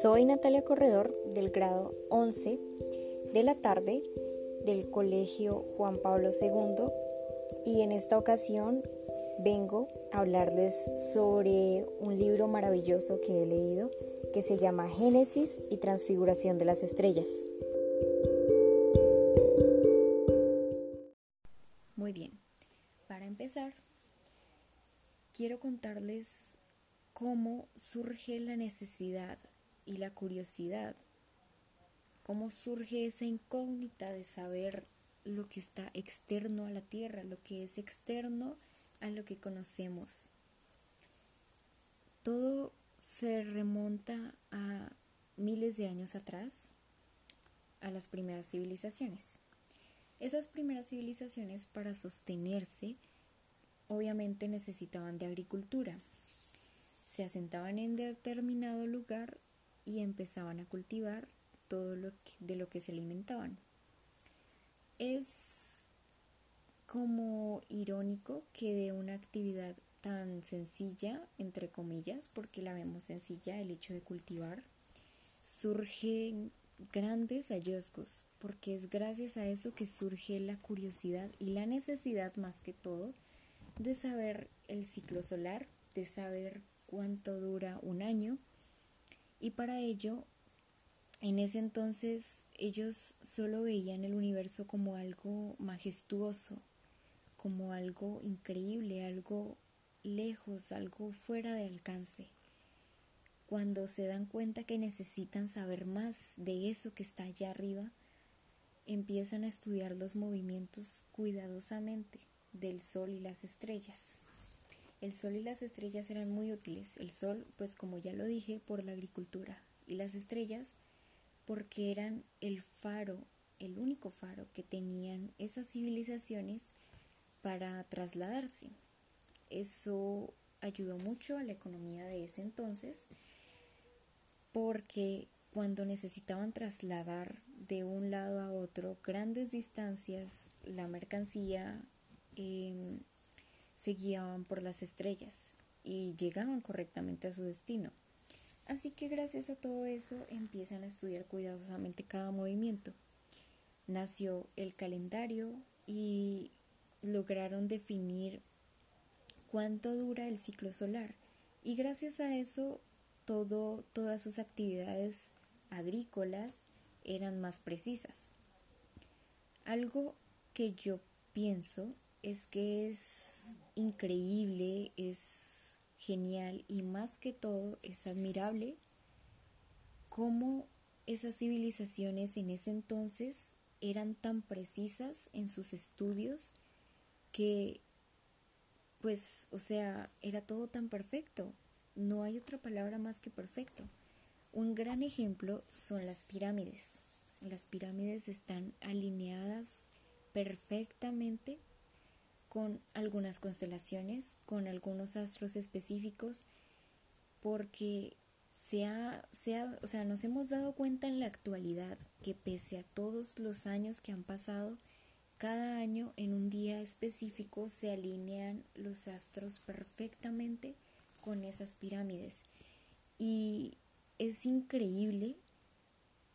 Soy Natalia Corredor del grado 11 de la tarde del Colegio Juan Pablo II y en esta ocasión vengo a hablarles sobre un libro maravilloso que he leído que se llama Génesis y Transfiguración de las Estrellas. Muy bien, para empezar, quiero contarles cómo surge la necesidad y la curiosidad, cómo surge esa incógnita de saber lo que está externo a la Tierra, lo que es externo a lo que conocemos. Todo se remonta a miles de años atrás, a las primeras civilizaciones. Esas primeras civilizaciones para sostenerse obviamente necesitaban de agricultura se asentaban en determinado lugar y empezaban a cultivar todo lo de lo que se alimentaban. Es como irónico que de una actividad tan sencilla, entre comillas, porque la vemos sencilla, el hecho de cultivar, surgen grandes hallazgos, porque es gracias a eso que surge la curiosidad y la necesidad más que todo de saber el ciclo solar, de saber cuánto dura un año y para ello en ese entonces ellos solo veían el universo como algo majestuoso, como algo increíble, algo lejos, algo fuera de alcance. Cuando se dan cuenta que necesitan saber más de eso que está allá arriba, empiezan a estudiar los movimientos cuidadosamente del sol y las estrellas. El sol y las estrellas eran muy útiles. El sol, pues como ya lo dije, por la agricultura. Y las estrellas, porque eran el faro, el único faro que tenían esas civilizaciones para trasladarse. Eso ayudó mucho a la economía de ese entonces, porque cuando necesitaban trasladar de un lado a otro grandes distancias la mercancía, eh, se guiaban por las estrellas y llegaban correctamente a su destino. Así que gracias a todo eso empiezan a estudiar cuidadosamente cada movimiento. Nació el calendario y lograron definir cuánto dura el ciclo solar y gracias a eso todo, todas sus actividades agrícolas eran más precisas. Algo que yo pienso es que es increíble, es genial y más que todo es admirable cómo esas civilizaciones en ese entonces eran tan precisas en sus estudios que pues o sea era todo tan perfecto. No hay otra palabra más que perfecto. Un gran ejemplo son las pirámides. Las pirámides están alineadas perfectamente con algunas constelaciones, con algunos astros específicos, porque o sea, nos hemos dado cuenta en la actualidad que pese a todos los años que han pasado, cada año en un día específico se alinean los astros perfectamente con esas pirámides. Y es increíble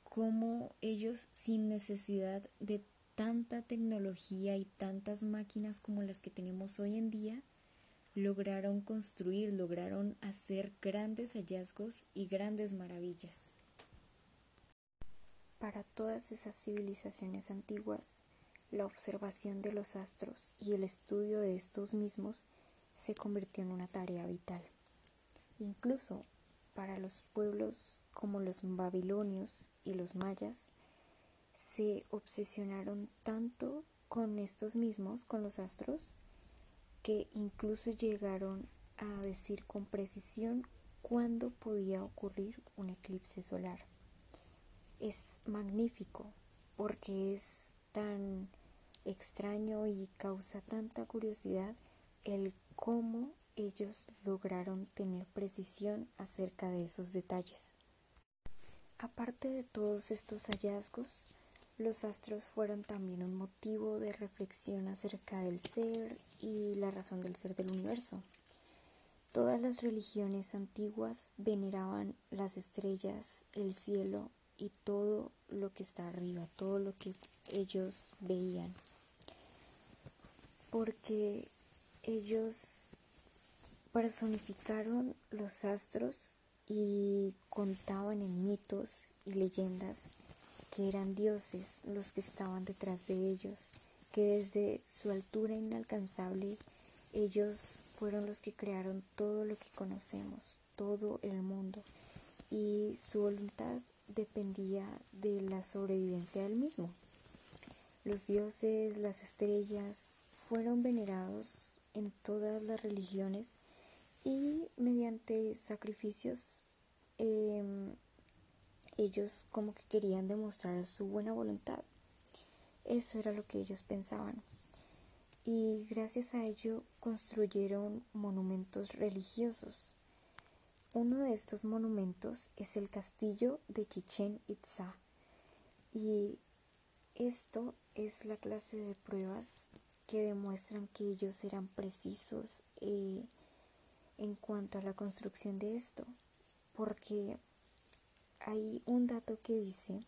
cómo ellos sin necesidad de tanta tecnología y tantas máquinas como las que tenemos hoy en día, lograron construir, lograron hacer grandes hallazgos y grandes maravillas. Para todas esas civilizaciones antiguas, la observación de los astros y el estudio de estos mismos se convirtió en una tarea vital. Incluso para los pueblos como los babilonios y los mayas, se obsesionaron tanto con estos mismos, con los astros, que incluso llegaron a decir con precisión cuándo podía ocurrir un eclipse solar. Es magnífico porque es tan extraño y causa tanta curiosidad el cómo ellos lograron tener precisión acerca de esos detalles. Aparte de todos estos hallazgos, los astros fueron también un motivo de reflexión acerca del ser y la razón del ser del universo. todas las religiones antiguas veneraban las estrellas, el cielo y todo lo que está arriba, todo lo que ellos veían. Porque ellos personificaron los astros y contaban en mitos y leyendas que eran dioses los que estaban detrás de ellos, que desde su altura inalcanzable ellos fueron los que crearon todo lo que conocemos, todo el mundo, y su voluntad dependía de la sobrevivencia del mismo. Los dioses, las estrellas, fueron venerados en todas las religiones y mediante sacrificios em, ellos como que querían demostrar su buena voluntad. Eso era lo que ellos pensaban. Y gracias a ello construyeron monumentos religiosos. Uno de estos monumentos es el castillo de Chichen Itza. Y esto es la clase de pruebas que demuestran que ellos eran precisos eh, en cuanto a la construcción de esto. Porque hay un dato que dice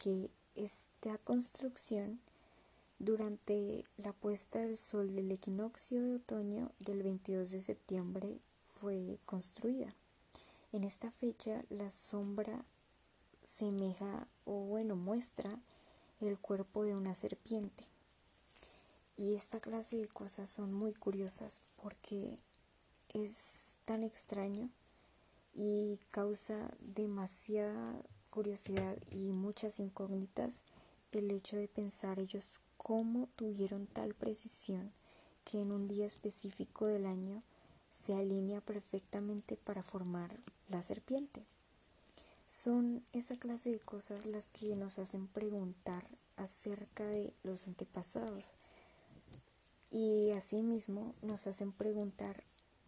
que esta construcción durante la puesta del sol del equinoccio de otoño del 22 de septiembre fue construida. En esta fecha la sombra semeja o bueno muestra el cuerpo de una serpiente. Y esta clase de cosas son muy curiosas porque es tan extraño y causa demasiada curiosidad y muchas incógnitas el hecho de pensar ellos cómo tuvieron tal precisión que en un día específico del año se alinea perfectamente para formar la serpiente. Son esa clase de cosas las que nos hacen preguntar acerca de los antepasados y asimismo nos hacen preguntar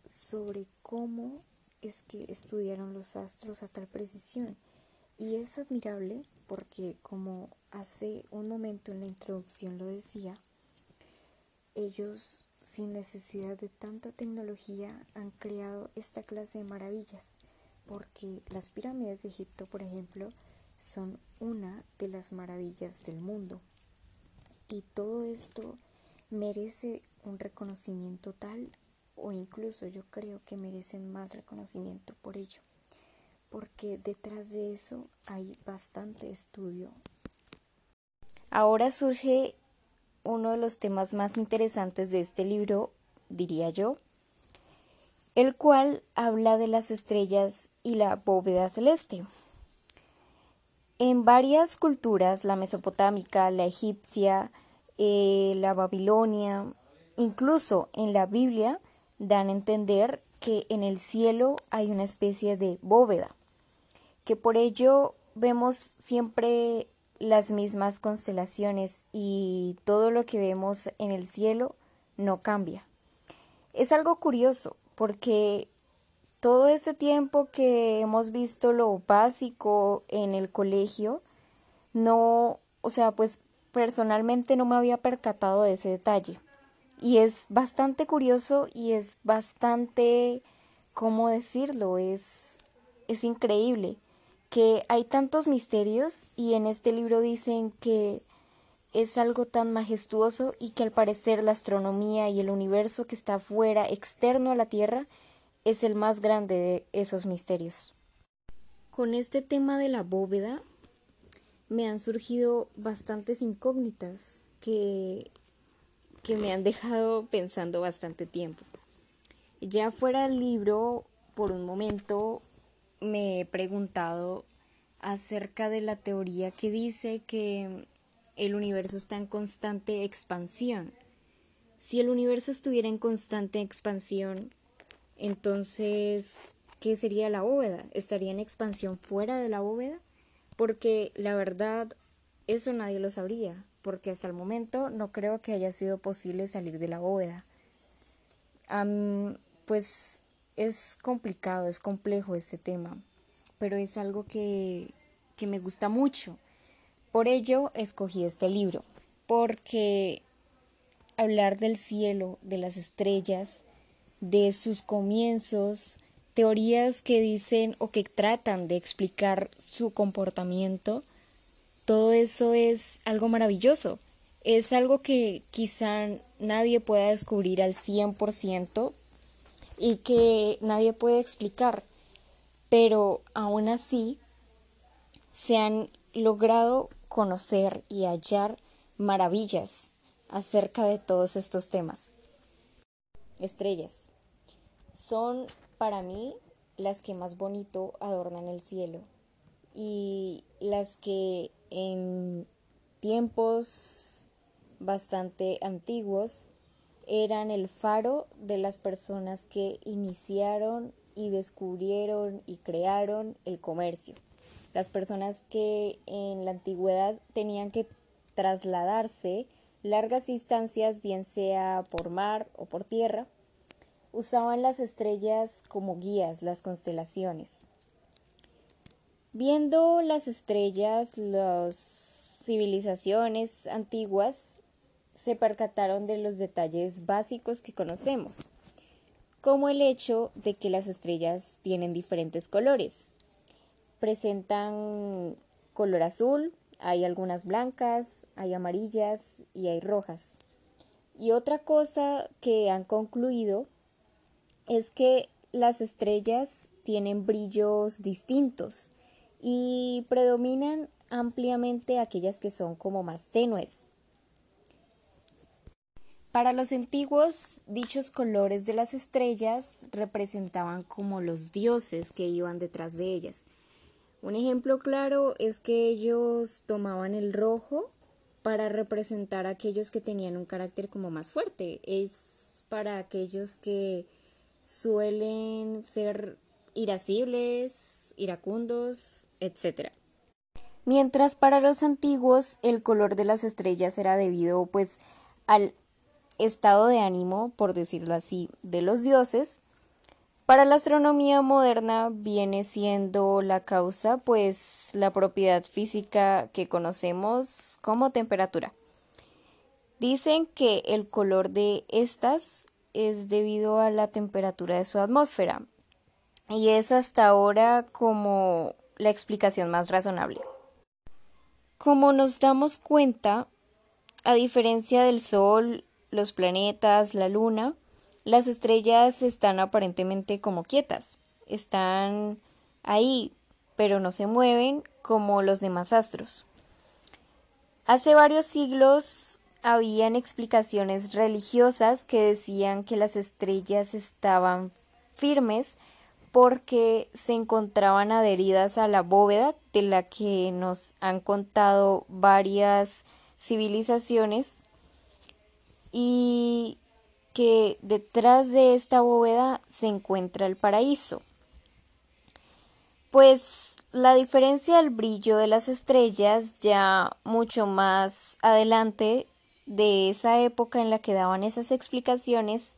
sobre cómo es que estudiaron los astros a tal precisión. Y es admirable porque, como hace un momento en la introducción lo decía, ellos sin necesidad de tanta tecnología han creado esta clase de maravillas, porque las pirámides de Egipto, por ejemplo, son una de las maravillas del mundo. Y todo esto merece un reconocimiento tal o incluso yo creo que merecen más reconocimiento por ello, porque detrás de eso hay bastante estudio. Ahora surge uno de los temas más interesantes de este libro, diría yo, el cual habla de las estrellas y la bóveda celeste. En varias culturas, la mesopotámica, la egipcia, eh, la babilonia, incluso en la Biblia, dan a entender que en el cielo hay una especie de bóveda, que por ello vemos siempre las mismas constelaciones y todo lo que vemos en el cielo no cambia. Es algo curioso porque todo este tiempo que hemos visto lo básico en el colegio, no, o sea, pues personalmente no me había percatado de ese detalle. Y es bastante curioso y es bastante, ¿cómo decirlo? Es, es increíble que hay tantos misterios y en este libro dicen que es algo tan majestuoso y que al parecer la astronomía y el universo que está fuera, externo a la Tierra, es el más grande de esos misterios. Con este tema de la bóveda me han surgido bastantes incógnitas que que me han dejado pensando bastante tiempo. Ya fuera del libro, por un momento me he preguntado acerca de la teoría que dice que el universo está en constante expansión. Si el universo estuviera en constante expansión, entonces, ¿qué sería la bóveda? ¿Estaría en expansión fuera de la bóveda? Porque la verdad, eso nadie lo sabría porque hasta el momento no creo que haya sido posible salir de la bóveda. pues es complicado, es complejo este tema, pero es algo que, que me gusta mucho. Por ello escogí este libro, porque hablar del cielo, de las estrellas, de sus comienzos, teorías que dicen o que tratan de explicar su comportamiento, todo eso es algo maravilloso. Es algo que quizá nadie pueda descubrir al 100% y que nadie puede explicar, pero aún así se han logrado conocer y hallar maravillas acerca de todos estos temas. Estrellas. Son para mí las que más bonito adornan el cielo y las que en tiempos bastante antiguos eran el faro de las personas que iniciaron y descubrieron y crearon el comercio. Las personas que en la antigüedad tenían que trasladarse largas distancias, bien sea por mar o por tierra, usaban las estrellas como guías, las constelaciones. Viendo las estrellas, las civilizaciones antiguas se percataron de los detalles básicos que conocemos, como el hecho de que las estrellas tienen diferentes colores. Presentan color azul, hay algunas blancas, hay amarillas y hay rojas. Y otra cosa que han concluido es que las estrellas tienen brillos distintos y predominan ampliamente aquellas que son como más tenues. Para los antiguos, dichos colores de las estrellas representaban como los dioses que iban detrás de ellas, un ejemplo claro es que ellos tomaban el rojo para representar a aquellos que tenían un carácter como más fuerte. Es para aquellos que suelen ser irascibles, iracundos, etc. Mientras para los antiguos el color de las estrellas era debido pues al estado de ánimo, por decirlo así, de los dioses, para la astronomía moderna viene siendo la causa, pues, la propiedad física que conocemos como temperatura. Dicen que el color de estas es debido a la temperatura de su atmósfera y es hasta ahora como la explicación más razonable. Como nos damos cuenta, a diferencia del Sol, los planetas, la Luna, las estrellas están aparentemente como quietas, están ahí, pero no se mueven como los demás astros. Hace varios siglos habían explicaciones religiosas que decían que las estrellas estaban firmes porque se encontraban adheridas a la bóveda de la que nos han contado varias civilizaciones y que detrás de esta bóveda se encuentra el paraíso. Pues la diferencia del brillo de las estrellas ya mucho más adelante de esa época en la que daban esas explicaciones,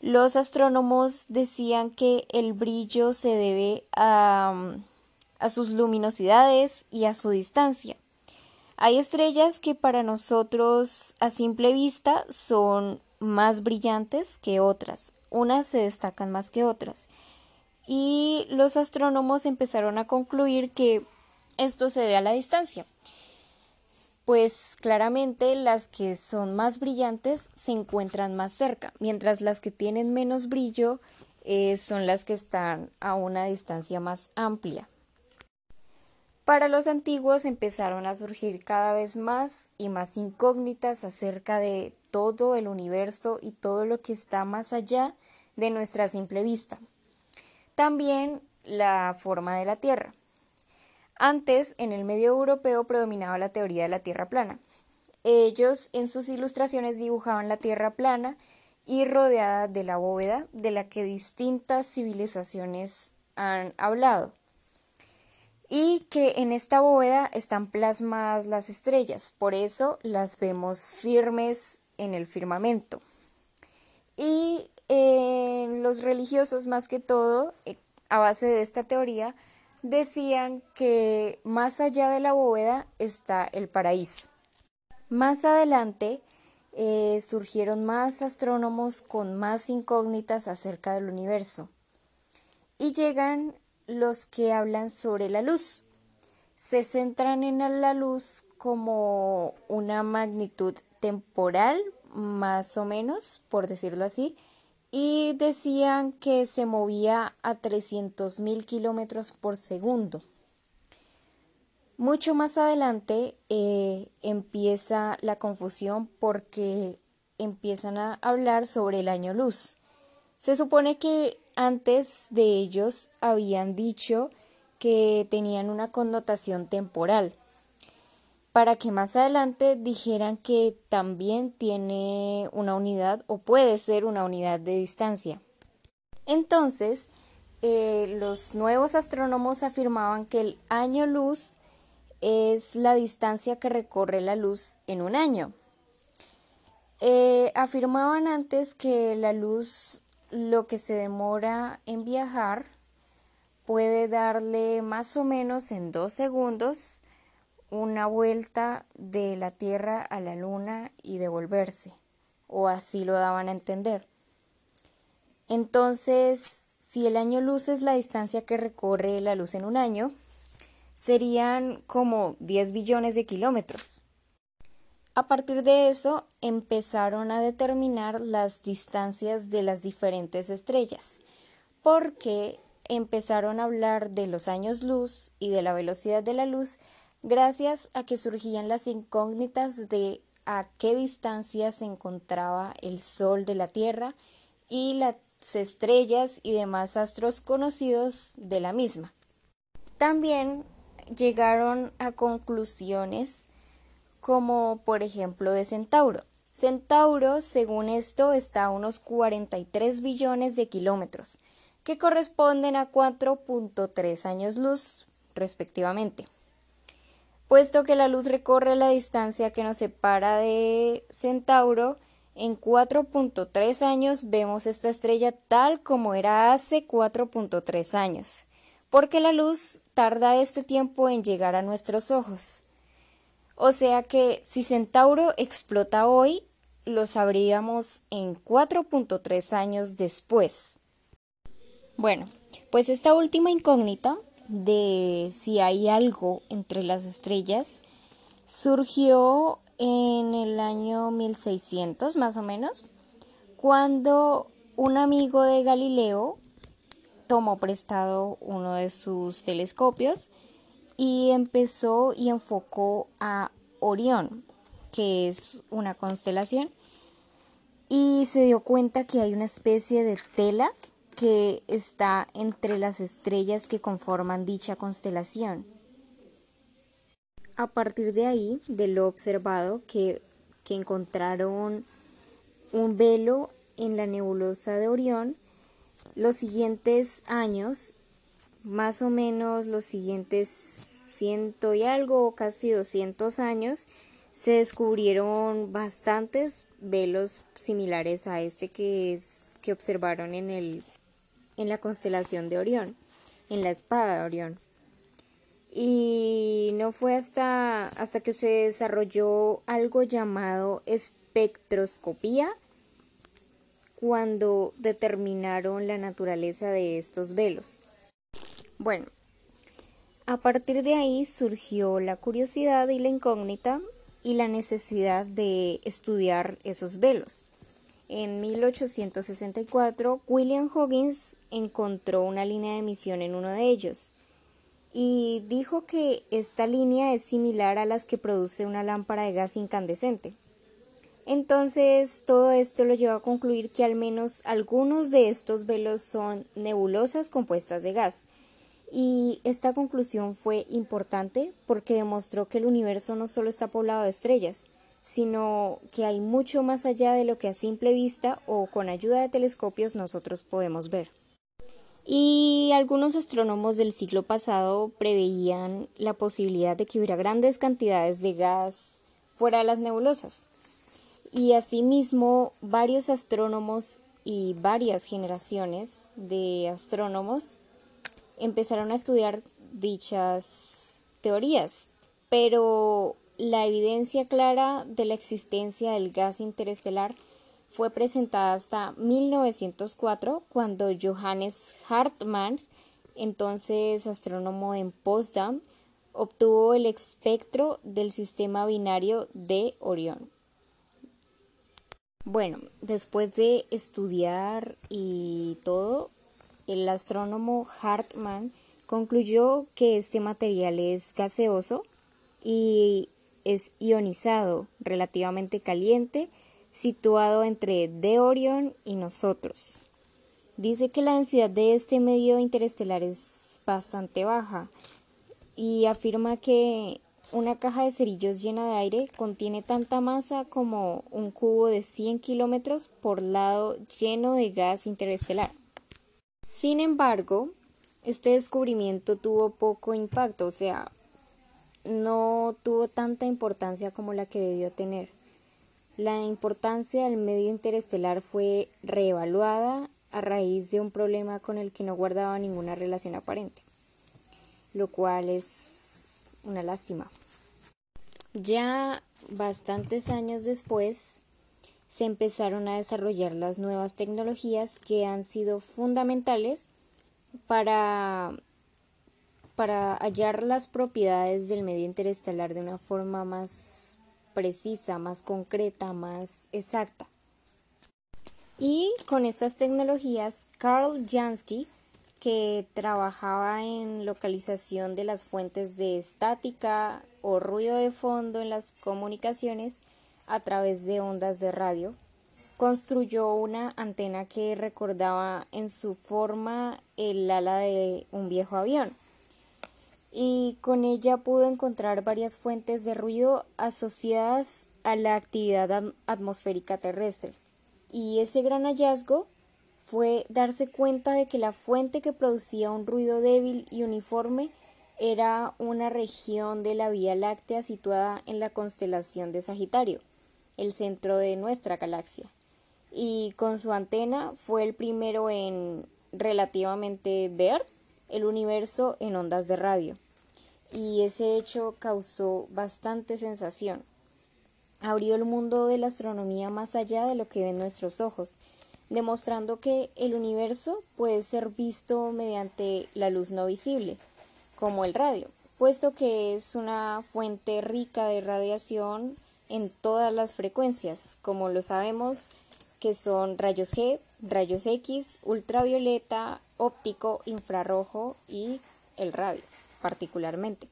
los astrónomos decían que el brillo se debe a, sus luminosidades y a su distancia. Hay estrellas que para nosotros a simple vista son más brillantes que otras, unas se destacan más que otras. Y los astrónomos empezaron a concluir que esto se debe a la distancia. Pues claramente las que son más brillantes se encuentran más cerca, mientras las que tienen menos brillo eh, son las que están a una distancia más amplia. Para los antiguos empezaron a surgir cada vez más y más incógnitas acerca de todo el universo y todo lo que está más allá de nuestra simple vista. También la forma de la Tierra. Antes, en el medio europeo predominaba la teoría de la Tierra plana. Ellos en sus ilustraciones dibujaban la Tierra plana y rodeada de la bóveda de la que distintas civilizaciones han hablado y que en esta bóveda están plasmadas las estrellas, por eso las vemos firmes en el firmamento. Y eh, los religiosos, más que todo, eh, a base de esta teoría, decían que más allá de la bóveda está el paraíso. Más adelante, eh, surgieron más astrónomos con más incógnitas acerca del universo. Y llegan los que hablan sobre la luz. Se centran en la luz como una magnitud temporal, más o menos, por decirlo así, y decían que se movía a 300.000 kilómetros por segundo. Mucho más adelante eh, empieza la confusión porque empiezan a hablar sobre el año luz. Se supone que antes de ellos habían dicho que tenían una connotación temporal, para que más adelante dijeran que también tiene una unidad o puede ser una unidad de distancia. Entonces, eh, los nuevos astrónomos afirmaban que el año luz es la distancia que recorre la luz en un año. Eh, afirmaban antes que la luz lo que se demora en viajar puede darle más o menos en dos segundos una vuelta de la Tierra a la Luna y devolverse, o así lo daban a entender. Entonces, si el año luz es la distancia que recorre la luz en un año, serían como 10 billones de kilómetros. A partir de eso empezaron a determinar las distancias de las diferentes estrellas, porque empezaron a hablar de los años luz y de la velocidad de la luz gracias a que surgían las incógnitas de a qué distancia se encontraba el Sol de la Tierra y las estrellas y demás astros conocidos de la misma. También llegaron a conclusiones como por ejemplo de Centauro. Centauro, según esto, está a unos 43 billones de kilómetros, que corresponden a 4.3 años luz, respectivamente. Puesto que la luz recorre la distancia que nos separa de Centauro, en 4.3 años vemos esta estrella tal como era hace 4.3 años, porque la luz tarda este tiempo en llegar a nuestros ojos. O sea que si Centauro explota hoy, lo sabríamos en 4.3 años después. Bueno, pues esta última incógnita de si hay algo entre las estrellas surgió en el año 1600 más o menos, cuando un amigo de Galileo tomó prestado uno de sus telescopios y empezó y enfocó a Orión, que es una constelación, y se dio cuenta que hay una especie de tela que está entre las estrellas que conforman dicha constelación. A partir de ahí, de lo observado, que, que encontraron un velo en la nebulosa de Orión, los siguientes años más o menos los siguientes ciento y algo, casi 200 años, se descubrieron bastantes velos similares a este que, es, que observaron en, el, en la constelación de Orión, en la espada de Orión. Y no fue hasta, hasta que se desarrolló algo llamado espectroscopía cuando determinaron la naturaleza de estos velos. Bueno, a partir de ahí surgió la curiosidad y la incógnita y la necesidad de estudiar esos velos. En 1864, William Huggins encontró una línea de emisión en uno de ellos y dijo que esta línea es similar a las que produce una lámpara de gas incandescente. Entonces, todo esto lo llevó a concluir que al menos algunos de estos velos son nebulosas compuestas de gas, y esta conclusión fue importante porque demostró que el universo no solo está poblado de estrellas, sino que hay mucho más allá de lo que a simple vista o con ayuda de telescopios nosotros podemos ver. Y algunos astrónomos del siglo pasado preveían la posibilidad de que hubiera grandes cantidades de gas fuera de las nebulosas. Y asimismo, varios astrónomos y varias generaciones de astrónomos empezaron a estudiar dichas teorías, pero la evidencia clara de la existencia del gas interestelar fue presentada hasta 1904 cuando Johannes Hartmann, entonces astrónomo en Potsdam, obtuvo el espectro del sistema binario de Orión. Bueno, después de estudiar y todo, el astrónomo Hartmann concluyó que este material es gaseoso y es ionizado, relativamente caliente, situado entre de Orión y nosotros. Dice que la densidad de este medio interestelar es bastante baja y afirma que una caja de cerillos llena de aire contiene tanta masa como un cubo de 100 kilómetros por lado lleno de gas interestelar. Sin embargo, este descubrimiento tuvo poco impacto, o sea, no tuvo tanta importancia como la que debió tener. La importancia del medio interestelar fue reevaluada a raíz de un problema con el que no guardaba ninguna relación aparente, lo cual es una lástima. Ya bastantes años después se empezaron a desarrollar las nuevas tecnologías que han sido fundamentales para para hallar las propiedades del medio interestelar de una forma más precisa, más concreta, más exacta. Y con estas tecnologías, Carl Jansky, que trabajaba en localización de las fuentes de estática o ruido de fondo en las comunicaciones a través de ondas de radio, construyó una antena que recordaba en su forma el ala de un viejo avión y con ella pudo encontrar varias fuentes de ruido asociadas a la actividad atmosférica terrestre. Y ese gran hallazgo fue darse cuenta de que la fuente que producía un ruido débil y uniforme era una región de la Vía Láctea situada en la constelación de Sagitario, el centro de nuestra galaxia. Y con su antena fue el primero en relativamente ver el universo en ondas de radio y ese hecho causó bastante sensación. Abrió el mundo de la astronomía más allá de lo que ven nuestros ojos, demostrando que el universo puede ser visto mediante la luz no visible, como el radio, puesto que es una fuente rica de radiación en todas las frecuencias, como lo sabemos que son rayos G, rayos X, ultravioleta, óptico, infrarrojo y el radio particularmente.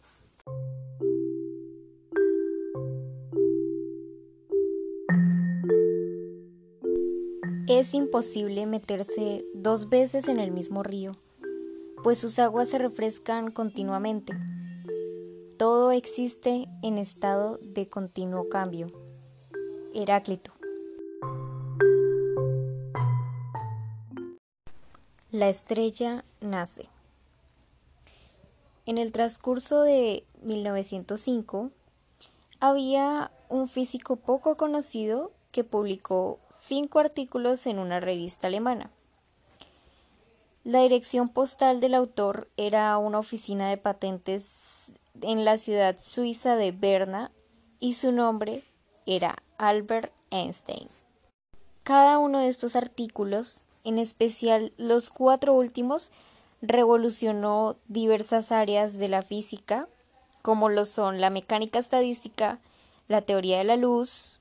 Es imposible meterse dos veces en el mismo río, pues sus aguas se refrescan continuamente. Todo existe en estado de continuo cambio. Heráclito. La estrella nace. En el transcurso de 1905, había un físico poco conocido que publicó cinco artículos en una revista alemana. La dirección postal del autor era una oficina de patentes en la ciudad suiza de Berna y su nombre era Albert Einstein. Cada uno de estos artículos, en especial los cuatro últimos, revolucionó diversas áreas de la física, como lo son la mecánica estadística, la teoría de la luz,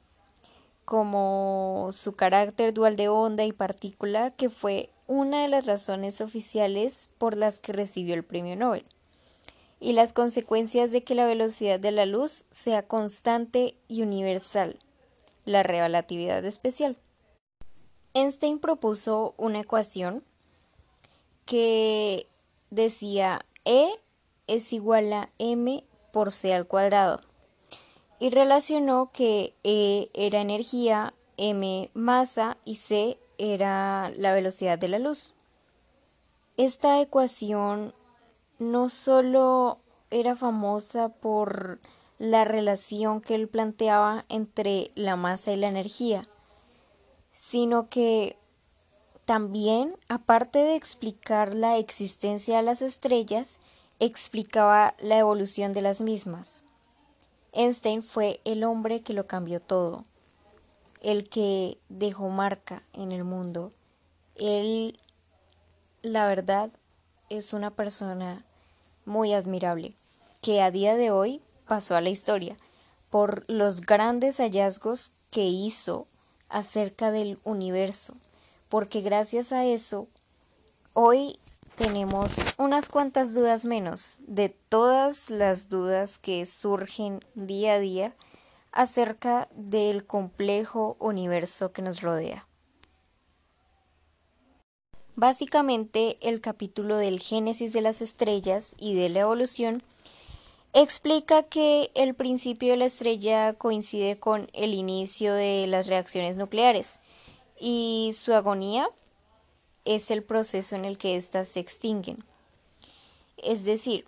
como su carácter dual de onda y partícula, que fue una de las razones oficiales por las que recibió el premio Nobel, y las consecuencias de que la velocidad de la luz sea constante y universal, la relatividad especial. Einstein propuso una ecuación que decía E es igual a m por c al cuadrado y relacionó que E era energía, m masa y c era la velocidad de la luz. Esta ecuación no solo era famosa por la relación que él planteaba entre la masa y la energía, sino que también, aparte de explicar la existencia de las estrellas, explicaba la evolución de las mismas. Einstein fue el hombre que lo cambió todo, el que dejó marca en el mundo. Él, la verdad, es una persona muy admirable, que a día de hoy pasó a la historia por los grandes hallazgos que hizo acerca del universo, porque gracias a eso hoy tenemos unas cuantas dudas menos de todas las dudas que surgen día a día acerca del complejo universo que nos rodea. Básicamente, el capítulo del génesis de las estrellas y de la evolución explica que el principio de la estrella coincide con el inicio de las reacciones nucleares y su agonía es el proceso en el que éstas se extinguen. Es decir,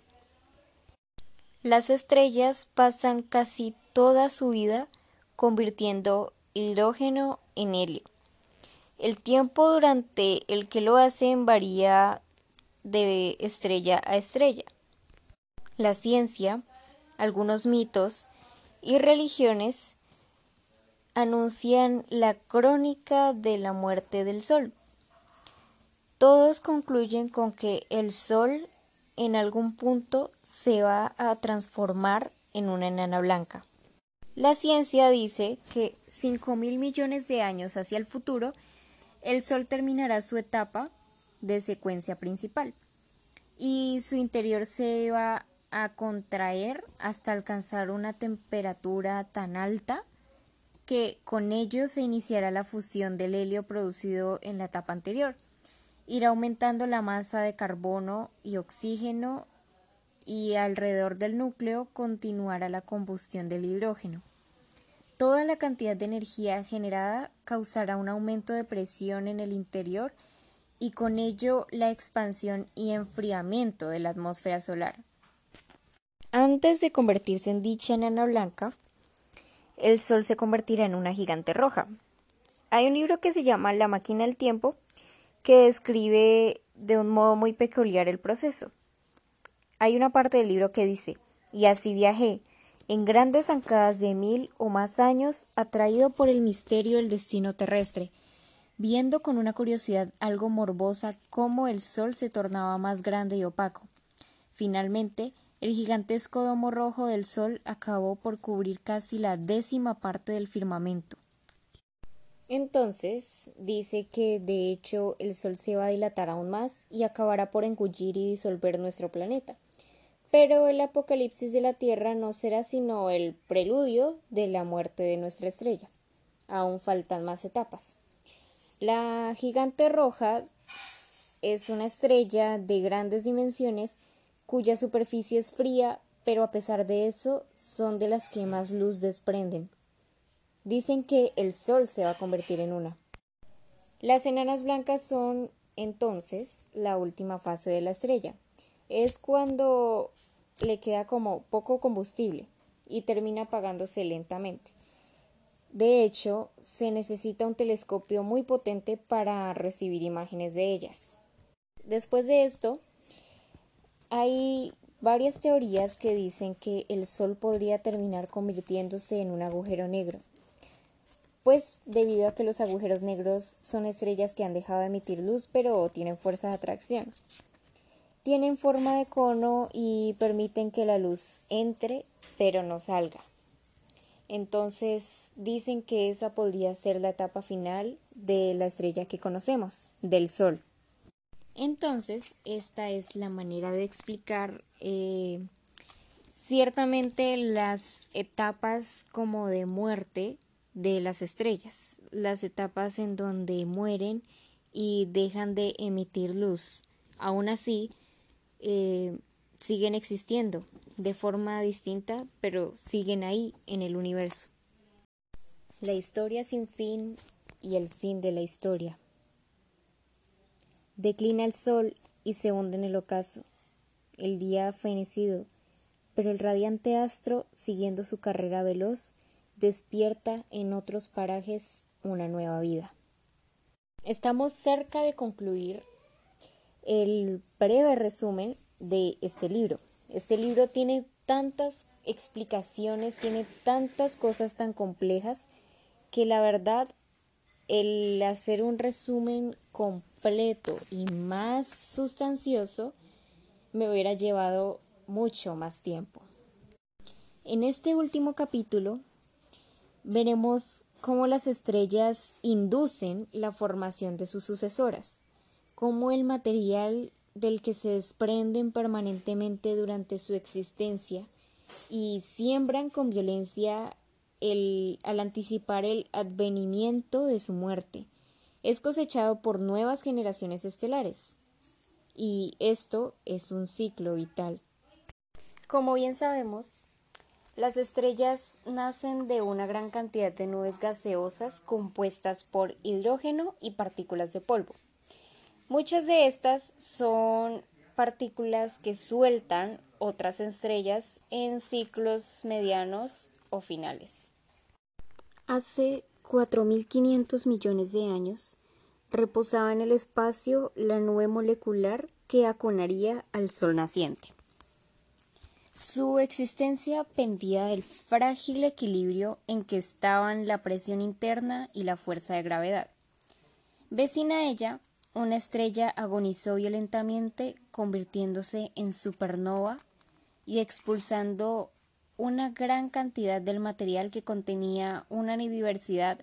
las estrellas pasan casi toda su vida convirtiendo hidrógeno en helio. El tiempo durante el que lo hacen varía de estrella a estrella. La ciencia, algunos mitos y religiones anuncian la crónica de la muerte del Sol. Todos concluyen con que el Sol en algún punto se va a transformar en una enana blanca. La ciencia dice que cinco mil millones de años hacia el futuro, el Sol terminará su etapa de secuencia principal y su interior se va a contraer hasta alcanzar una temperatura tan alta que con ello se iniciará la fusión del helio producido en la etapa anterior irá aumentando la masa de carbono y oxígeno y alrededor del núcleo continuará la combustión del hidrógeno. Toda la cantidad de energía generada causará un aumento de presión en el interior y con ello la expansión y enfriamiento de la atmósfera solar. Antes de convertirse en dicha enana blanca, el Sol se convertirá en una gigante roja. Hay un libro que se llama La máquina del tiempo que describe de un modo muy peculiar el proceso. Hay una parte del libro que dice, y así viajé, en grandes zancadas de mil o más años, atraído por el misterio del destino terrestre, viendo con una curiosidad algo morbosa cómo el sol se tornaba más grande y opaco. Finalmente, el gigantesco domo rojo del sol acabó por cubrir casi la décima parte del firmamento. Entonces dice que de hecho el Sol se va a dilatar aún más y acabará por engullir y disolver nuestro planeta. Pero el apocalipsis de la Tierra no será sino el preludio de la muerte de nuestra estrella. Aún faltan más etapas. La gigante roja es una estrella de grandes dimensiones cuya superficie es fría, pero a pesar de eso son de las que más luz desprenden dicen que el Sol se va a convertir en una. Las enanas blancas son entonces la última fase de la estrella. Es cuando le queda como poco combustible y termina apagándose lentamente. De hecho, se necesita un telescopio muy potente para recibir imágenes de ellas. Después de esto, hay varias teorías que dicen que el Sol podría terminar convirtiéndose en un agujero negro pues debido a que los agujeros negros son estrellas que han dejado de emitir luz pero tienen fuerza de atracción. Tienen forma de cono y permiten que la luz entre pero no salga. Entonces dicen que esa podría ser la etapa final de la estrella que conocemos, del Sol. Entonces, esta es la manera de explicar eh, ciertamente las etapas como de muerte de las estrellas, las etapas en donde mueren y dejan de emitir luz. Aún así, eh, siguen existiendo de forma distinta, pero siguen ahí en el universo. La historia sin fin y el fin de la historia. Declina el sol y se hunde en el ocaso. El día ha fenecido, pero el radiante astro, siguiendo su carrera veloz, despierta en otros parajes una nueva vida. Estamos cerca de concluir el breve resumen de este libro. Este libro tiene tantas explicaciones, tiene tantas cosas tan complejas que la verdad el hacer un resumen completo y más sustancioso me hubiera llevado mucho más tiempo. En este último capítulo veremos cómo las estrellas inducen la formación de sus sucesoras, cómo el material del que se desprenden permanentemente durante su existencia y siembran con violencia al anticipar el advenimiento de su muerte, es cosechado por nuevas generaciones estelares. Y esto es un ciclo vital. Como bien sabemos, las estrellas nacen de una gran cantidad de nubes gaseosas compuestas por hidrógeno y partículas de polvo. Muchas de estas son partículas que sueltan otras estrellas en ciclos medianos finales. Hace 4.500 millones de años reposaba en el espacio la nube molecular que aconaría al Sol naciente. Su existencia pendía del frágil equilibrio en que estaban la presión interna y la fuerza de gravedad. Vecina a ella una estrella agonizó violentamente, convirtiéndose en supernova y expulsando una gran cantidad del material que contenía una diversidad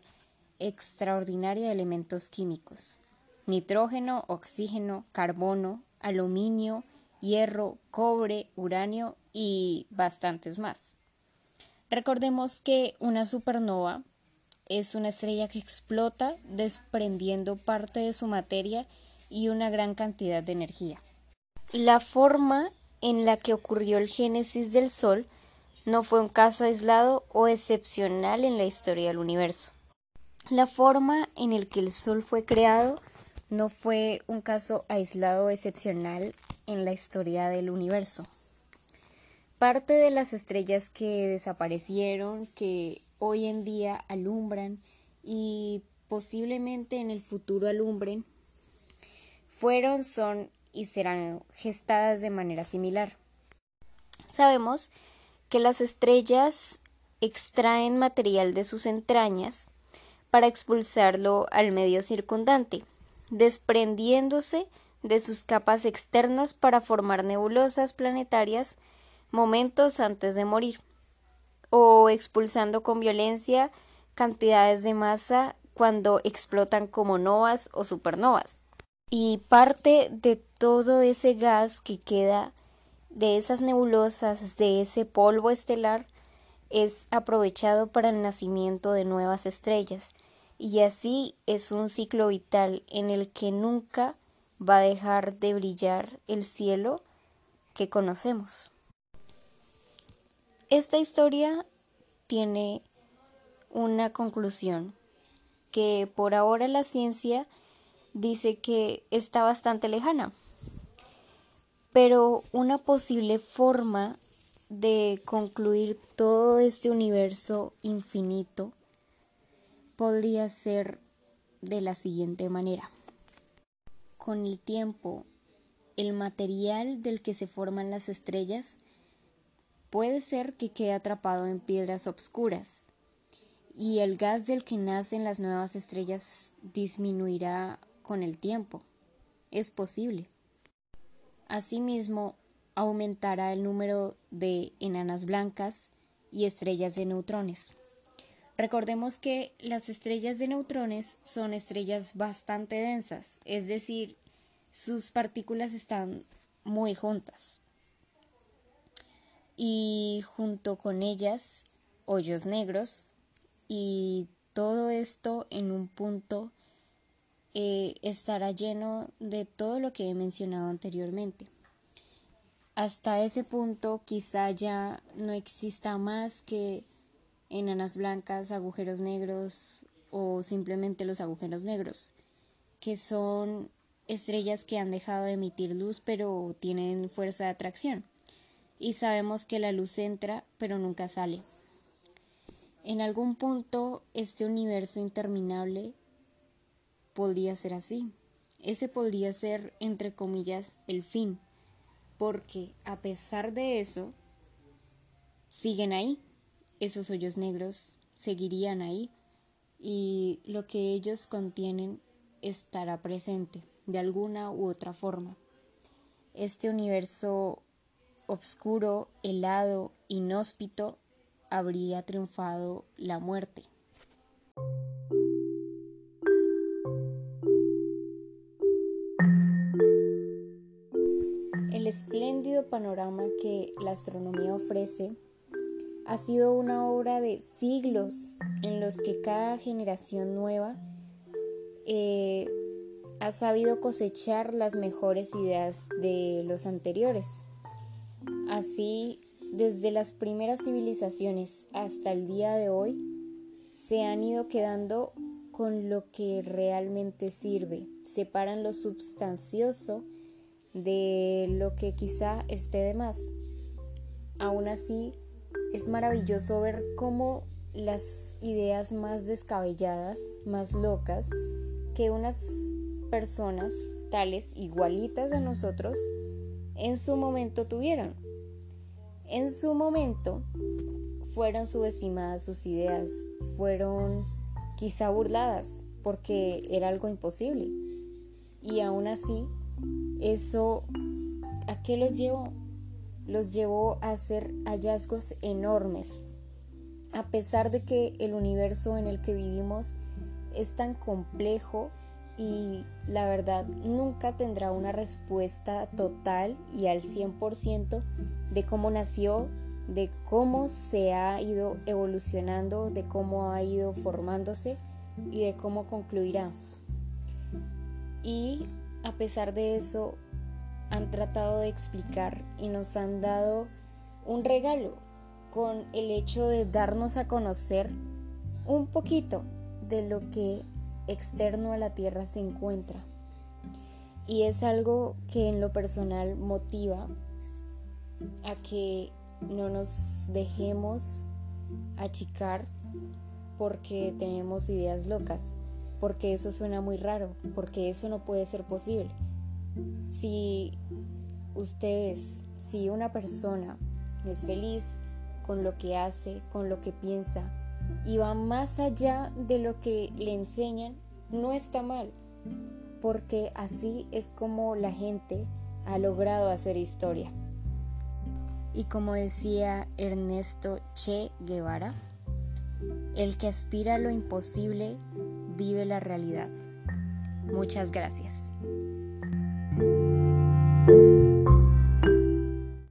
extraordinaria de elementos químicos nitrógeno, oxígeno, carbono, aluminio, hierro, cobre, uranio y bastantes más. Recordemos que una supernova es una estrella que explota desprendiendo parte de su materia y una gran cantidad de energía. La forma en la que ocurrió el génesis del Sol no fue un caso aislado o excepcional en la historia del universo. La forma en la que el Sol fue creado no fue un caso aislado o excepcional en la historia del universo. Parte de las estrellas que desaparecieron, que hoy en día alumbran y posiblemente en el futuro alumbren, fueron, son y serán gestadas de manera similar. Sabemos que las estrellas extraen material de sus entrañas para expulsarlo al medio circundante, desprendiéndose de sus capas externas para formar nebulosas planetarias momentos antes de morir o expulsando con violencia cantidades de masa cuando explotan como novas o supernovas. Y parte de todo ese gas que queda de esas nebulosas, de ese polvo estelar, es aprovechado para el nacimiento de nuevas estrellas. Y así es un ciclo vital en el que nunca va a dejar de brillar el cielo que conocemos. Esta historia tiene una conclusión que por ahora la ciencia dice que está bastante lejana, pero una posible forma de concluir todo este universo infinito podría ser de la siguiente manera. Con el tiempo, el material del que se forman las estrellas puede ser que quede atrapado en piedras obscuras y el gas del que nacen las nuevas estrellas disminuirá con el tiempo. Es posible. Asimismo, aumentará el número de enanas blancas y estrellas de neutrones. Recordemos que las estrellas de neutrones son estrellas bastante densas, es decir, sus partículas están muy juntas y junto con ellas hoyos negros y todo esto en un punto eh, estará lleno de todo lo que he mencionado anteriormente. Hasta ese punto quizá ya no exista más que enanas blancas, agujeros negros o simplemente los agujeros negros, que son estrellas que han dejado de emitir luz pero tienen fuerza de atracción y sabemos que la luz entra pero nunca sale. En algún punto este universo interminable podría ser así. Ese podría ser, entre comillas, el fin, porque a pesar de eso, siguen ahí, esos hoyos negros seguirían ahí y lo que ellos contienen estará presente de alguna u otra forma. Este universo oscuro, helado, inhóspito, habría triunfado la muerte. Espléndido panorama que la astronomía ofrece ha sido una obra de siglos en los que cada generación nueva eh, ha sabido cosechar las mejores ideas de los anteriores. Así, desde las primeras civilizaciones hasta el día de hoy, se han ido quedando con lo que realmente sirve. Separan lo substancioso de lo que quizá esté de más. Aún así, es maravilloso ver cómo las ideas más descabelladas, más locas, que unas personas tales, igualitas a nosotros, en su momento tuvieron. En su momento fueron subestimadas sus ideas, fueron quizá burladas, porque era algo imposible. Y aún así, eso, ¿a qué los llevó? Los llevó a hacer hallazgos enormes. A pesar de que el universo en el que vivimos es tan complejo y la verdad nunca tendrá una respuesta total y al 100% de cómo nació, de cómo se ha ido evolucionando, de cómo ha ido formándose y de cómo concluirá. Y a pesar de eso, han tratado de explicar y nos han dado un regalo con el hecho de darnos a conocer un poquito de lo que externo a la Tierra se encuentra. Y es algo que en lo personal motiva a que no nos dejemos achicar porque tenemos ideas locas, porque eso suena muy raro, porque eso no puede ser posible. Si ustedes, si una persona es feliz con lo que hace, con lo que piensa, y va más allá de lo que le enseñan, no está mal, porque así es como la gente ha logrado hacer historia. Y como decía Ernesto Che Guevara, el que aspira a lo imposible vive la realidad. Muchas gracias.